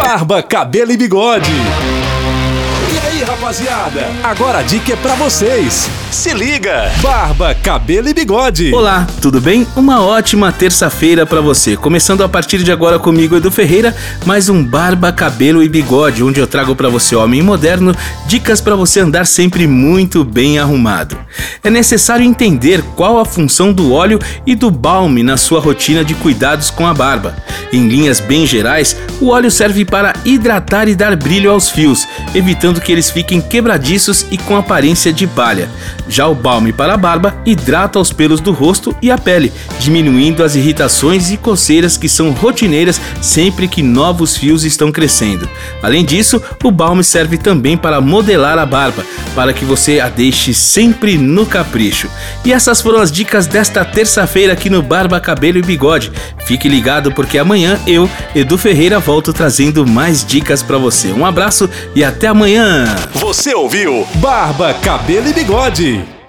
Barba, cabelo e bigode. E aí, rapaziada? Agora a dica é pra vocês. Se liga! Barba, cabelo e bigode. Olá, tudo bem? Uma ótima terça-feira para você. Começando a partir de agora comigo, Edu Ferreira, mais um Barba, Cabelo e Bigode, onde eu trago para você, homem moderno, dicas para você andar sempre muito bem arrumado. É necessário entender qual a função do óleo e do balme na sua rotina de cuidados com a barba. Em linhas bem gerais, o óleo serve para hidratar e dar brilho aos fios, evitando que eles fiquem quebradiços e com aparência de palha. Já o balme para a barba hidrata os pelos do rosto e a pele, diminuindo as irritações e coceiras que são rotineiras sempre que novos fios estão crescendo. Além disso, o balme serve também para modelar a barba, para que você a deixe sempre no capricho. E essas foram as dicas desta terça-feira aqui no Barba, Cabelo e Bigode. Fique ligado porque amanhã eu, Edu Ferreira, volto trazendo mais dicas para você. Um abraço e até amanhã. Você ouviu Barba, cabelo e bigode.